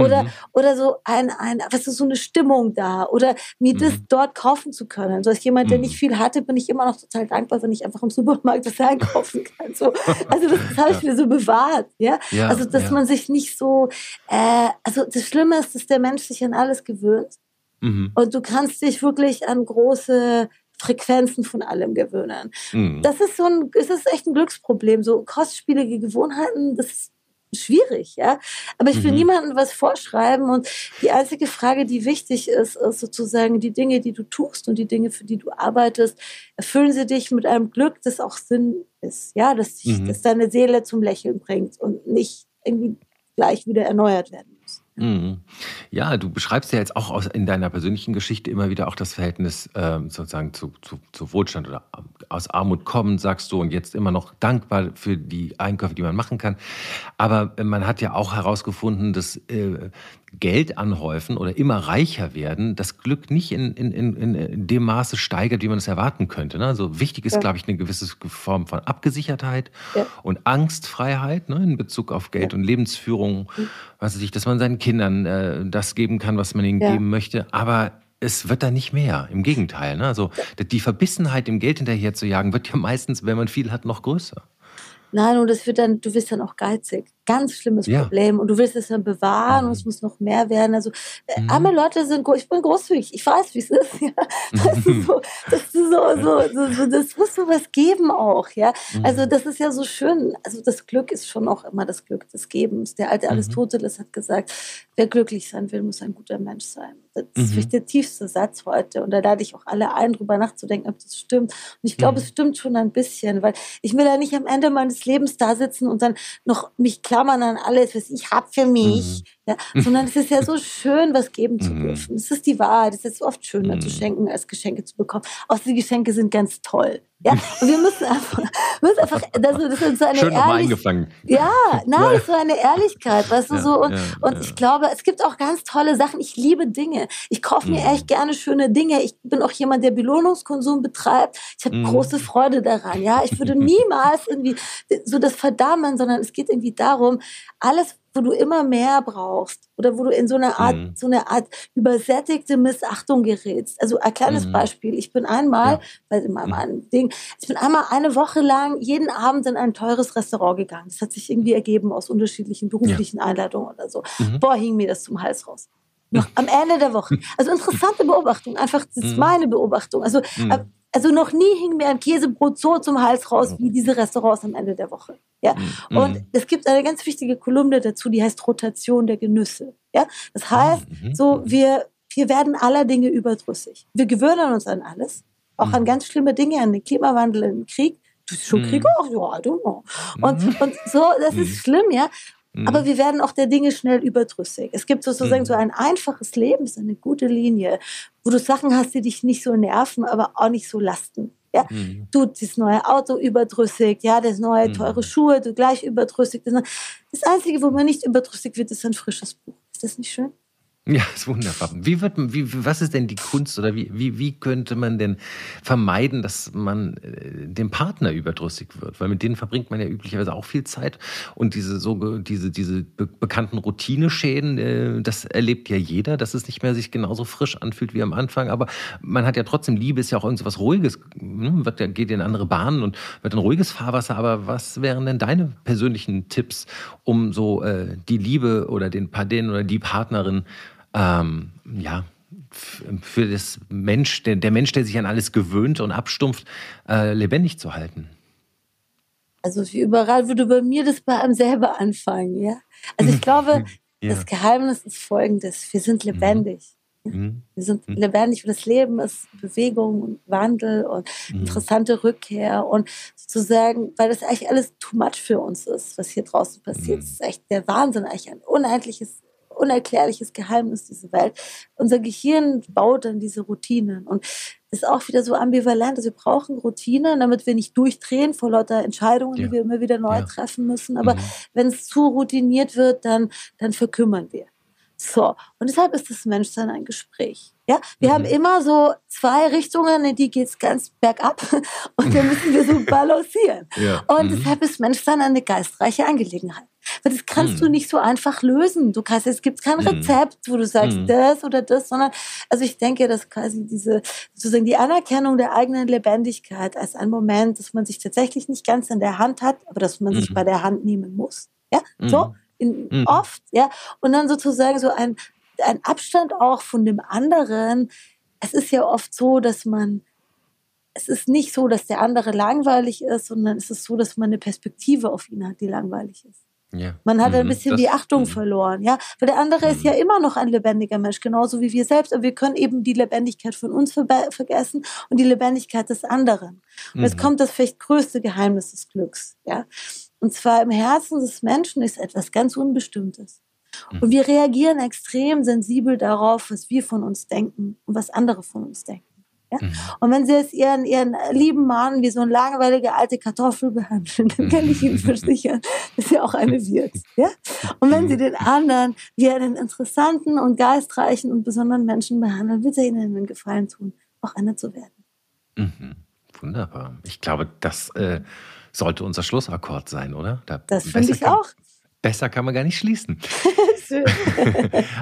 Oder, mhm. oder so ein, ein, was ist so eine Stimmung da? Oder mir mhm. das dort kaufen zu können. So als jemand, der nicht mhm. viel hatte, bin ich immer noch total dankbar, wenn ich einfach im Supermarkt das einkaufen kann. So. Also das, das habe ich mir so bewahrt. Ja? ja also, dass ja. man sich nicht so, äh, also das Schlimme ist, dass der Mensch sich an alles gewöhnt. Mhm. Und du kannst dich wirklich an große Frequenzen von allem gewöhnen. Mhm. Das ist so ein, es ist echt ein Glücksproblem. So kostspielige Gewohnheiten, das ist schwierig, ja. Aber ich will mhm. niemandem was vorschreiben und die einzige Frage, die wichtig ist, ist sozusagen die Dinge, die du tust und die Dinge, für die du arbeitest, erfüllen sie dich mit einem Glück, das auch Sinn ist, ja, dass, dich, mhm. dass deine Seele zum Lächeln bringt und nicht irgendwie gleich wieder erneuert werden. Ja, du beschreibst ja jetzt auch aus, in deiner persönlichen Geschichte immer wieder auch das Verhältnis ähm, sozusagen zu, zu, zu, Wohlstand oder aus Armut kommen, sagst du, und jetzt immer noch dankbar für die Einkäufe, die man machen kann. Aber man hat ja auch herausgefunden, dass äh, Geld anhäufen oder immer reicher werden, das Glück nicht in, in, in, in dem Maße steigert, wie man es erwarten könnte. Ne? Also wichtig ist, ja. glaube ich, eine gewisse Form von Abgesichertheit ja. und Angstfreiheit ne? in Bezug auf Geld ja. und Lebensführung. Mhm. Was weiß ich, dass man seinen Kindern äh, das geben kann, was man ihnen geben möchte. Aber es wird da nicht mehr. Im Gegenteil. Ne? Also die Verbissenheit, dem Geld hinterher zu jagen, wird ja meistens, wenn man viel hat, noch größer. Nein, und das wird dann, du wirst dann auch geizig. Ganz schlimmes ja. Problem. Und du willst es dann bewahren mhm. und es muss noch mehr werden. Also äh, mhm. arme Leute sind, ich bin großzügig, ich weiß, wie es ist. Ja. Das ist so, das ist so, so, so, das muss so was geben auch, ja. Mhm. Also das ist ja so schön. Also das Glück ist schon auch immer das Glück des Gebens. Der alte mhm. Aristoteles hat gesagt, wer glücklich sein will, muss ein guter Mensch sein. Das ist mhm. der tiefste Satz heute. Und da lade ich auch alle ein, drüber nachzudenken, ob das stimmt. Und ich glaube, mhm. es stimmt schon ein bisschen, weil ich will ja nicht am Ende meines Lebens da sitzen und dann noch mich klammern an alles, was ich habe für mich. Mhm. Ja, sondern es ist ja so schön, was geben zu mhm. dürfen. Es ist die Wahrheit. Es ist oft schöner zu schenken, als Geschenke zu bekommen. Außer die Geschenke sind ganz toll. Ja, und wir müssen einfach, müssen einfach das, das ist so eine Schön nochmal eingefangen. Ja, nein, so eine Ehrlichkeit, weißt du, ja, so. Und, ja, und ja. ich glaube, es gibt auch ganz tolle Sachen. Ich liebe Dinge. Ich kaufe mir mhm. echt gerne schöne Dinge. Ich bin auch jemand, der Belohnungskonsum betreibt. Ich habe mhm. große Freude daran, ja. Ich würde niemals irgendwie so das verdammen, sondern es geht irgendwie darum, alles, wo du immer mehr brauchst oder wo du in so eine Art, mhm. so eine Art übersättigte Missachtung gerätst. Also ein kleines mhm. Beispiel. Ich bin einmal, ja. bei meinem mhm. Ding, ich bin einmal eine Woche lang jeden Abend in ein teures Restaurant gegangen. Das hat sich irgendwie ergeben aus unterschiedlichen beruflichen ja. Einladungen oder so. Mhm. Boah, hing mir das zum Hals raus. Noch am Ende der Woche. Also interessante Beobachtung. Einfach, das ist mhm. meine Beobachtung. Also, mhm. äh, also noch nie hing mir ein Käsebrot so zum Hals raus wie diese Restaurants am Ende der Woche. Ja. Mhm. Und es gibt eine ganz wichtige Kolumne dazu, die heißt Rotation der Genüsse. Ja. Das heißt, mhm. so wir, wir werden aller Dinge überdrüssig. Wir gewöhnen uns an alles, auch mhm. an ganz schlimme Dinge, an den Klimawandel, an den Krieg. Du bist schon Krieg auch, ja, I don't know. Und, mhm. und so, das ist mhm. schlimm, ja. Mhm. Aber wir werden auch der Dinge schnell überdrüssig. Es gibt sozusagen mhm. so ein einfaches Leben, so eine gute Linie, wo du Sachen hast, die dich nicht so nerven, aber auch nicht so lasten. Ja, mhm. du das neue Auto überdrüssig, ja, das neue mhm. teure Schuhe, du gleich überdrüssig. Das Einzige, wo man nicht überdrüssig wird, ist ein frisches Buch. Ist das nicht schön? Ja, ist wunderbar. Wie wird, wie, was ist denn die Kunst oder wie, wie, wie könnte man denn vermeiden, dass man äh, dem Partner überdrüssig wird? Weil mit denen verbringt man ja üblicherweise auch viel Zeit und diese, so, diese, diese be bekannten Routineschäden, äh, das erlebt ja jeder, dass es nicht mehr sich genauso frisch anfühlt wie am Anfang. Aber man hat ja trotzdem, Liebe ist ja auch irgendwas Ruhiges, ne? wird, geht in andere Bahnen und wird ein ruhiges Fahrwasser. Aber was wären denn deine persönlichen Tipps, um so äh, die Liebe oder den, den oder die Partnerin ähm, ja, für das Mensch, der, der, Mensch, der sich an alles gewöhnt und abstumpft, äh, lebendig zu halten? Also wie überall würde bei mir das bei einem selber anfangen, ja. Also ich glaube, ja. das Geheimnis ist folgendes: Wir sind lebendig. Mhm. Wir sind mhm. lebendig und das Leben ist Bewegung und Wandel und mhm. interessante Rückkehr und sozusagen, weil das eigentlich alles too much für uns ist, was hier draußen passiert. Mhm. Das ist echt der Wahnsinn, eigentlich ein unendliches unerklärliches Geheimnis dieser Welt. Unser Gehirn baut dann diese Routinen und ist auch wieder so ambivalent. Also wir brauchen Routinen, damit wir nicht durchdrehen vor lauter Entscheidungen, ja. die wir immer wieder neu ja. treffen müssen. Aber mhm. wenn es zu routiniert wird, dann, dann verkümmern wir. So, und deshalb ist das Menschsein ein Gespräch. Ja, wir mhm. haben immer so zwei Richtungen, in die geht es ganz bergab und da müssen wir so balancieren. Ja. Und mhm. deshalb ist Menschsein eine geistreiche Angelegenheit. Weil das kannst mhm. du nicht so einfach lösen. Du kannst, es gibt kein mhm. Rezept, wo du sagst, mhm. das oder das, sondern, also ich denke, dass quasi diese, sozusagen die Anerkennung der eigenen Lebendigkeit als ein Moment, dass man sich tatsächlich nicht ganz in der Hand hat, aber dass man sich mhm. bei der Hand nehmen muss. Ja, so, in, mhm. oft, ja. Und dann sozusagen so ein, ein Abstand auch von dem anderen. Es ist ja oft so, dass man, es ist nicht so, dass der andere langweilig ist, sondern es ist so, dass man eine Perspektive auf ihn hat, die langweilig ist. Ja. Man hat ein mhm, bisschen das, die Achtung mh. verloren, ja. Weil der andere mhm. ist ja immer noch ein lebendiger Mensch, genauso wie wir selbst. Aber wir können eben die Lebendigkeit von uns ver vergessen und die Lebendigkeit des anderen. Und mhm. jetzt kommt das vielleicht größte Geheimnis des Glücks, ja. Und zwar im Herzen des Menschen ist etwas ganz Unbestimmtes. Und wir reagieren extrem sensibel darauf, was wir von uns denken und was andere von uns denken. Ja? Mhm. Und wenn sie jetzt ihren, ihren lieben Mann wie so eine langweilige alte Kartoffel behandeln, dann kann ich Ihnen versichern, dass er auch eine wird. Ja? Und wenn sie den anderen wie einen interessanten und geistreichen und besonderen Menschen behandeln, wird er ihnen einen Gefallen tun, auch eine zu werden. Mhm. Wunderbar. Ich glaube, das äh, sollte unser Schlussakkord sein, oder? Da das finde ich kann, auch. Besser kann man gar nicht schließen.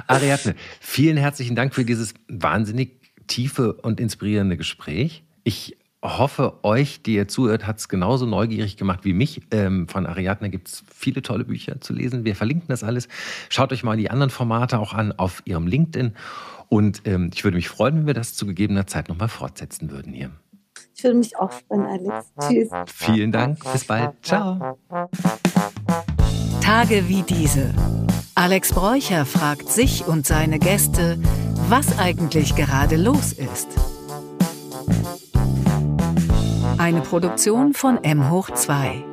Ariadne, vielen herzlichen Dank für dieses wahnsinnig tiefe und inspirierende Gespräch. Ich hoffe, euch, die ihr zuhört, hat es genauso neugierig gemacht wie mich. Ähm, von Ariadne gibt es viele tolle Bücher zu lesen. Wir verlinken das alles. Schaut euch mal die anderen Formate auch an auf ihrem LinkedIn. Und ähm, ich würde mich freuen, wenn wir das zu gegebener Zeit nochmal fortsetzen würden hier. Ich würde mich auch freuen, Alex. Tschüss. Vielen Dank. Bis bald. Ciao. Tage wie diese. Alex Bräucher fragt sich und seine Gäste, was eigentlich gerade los ist. Eine Produktion von M hoch 2.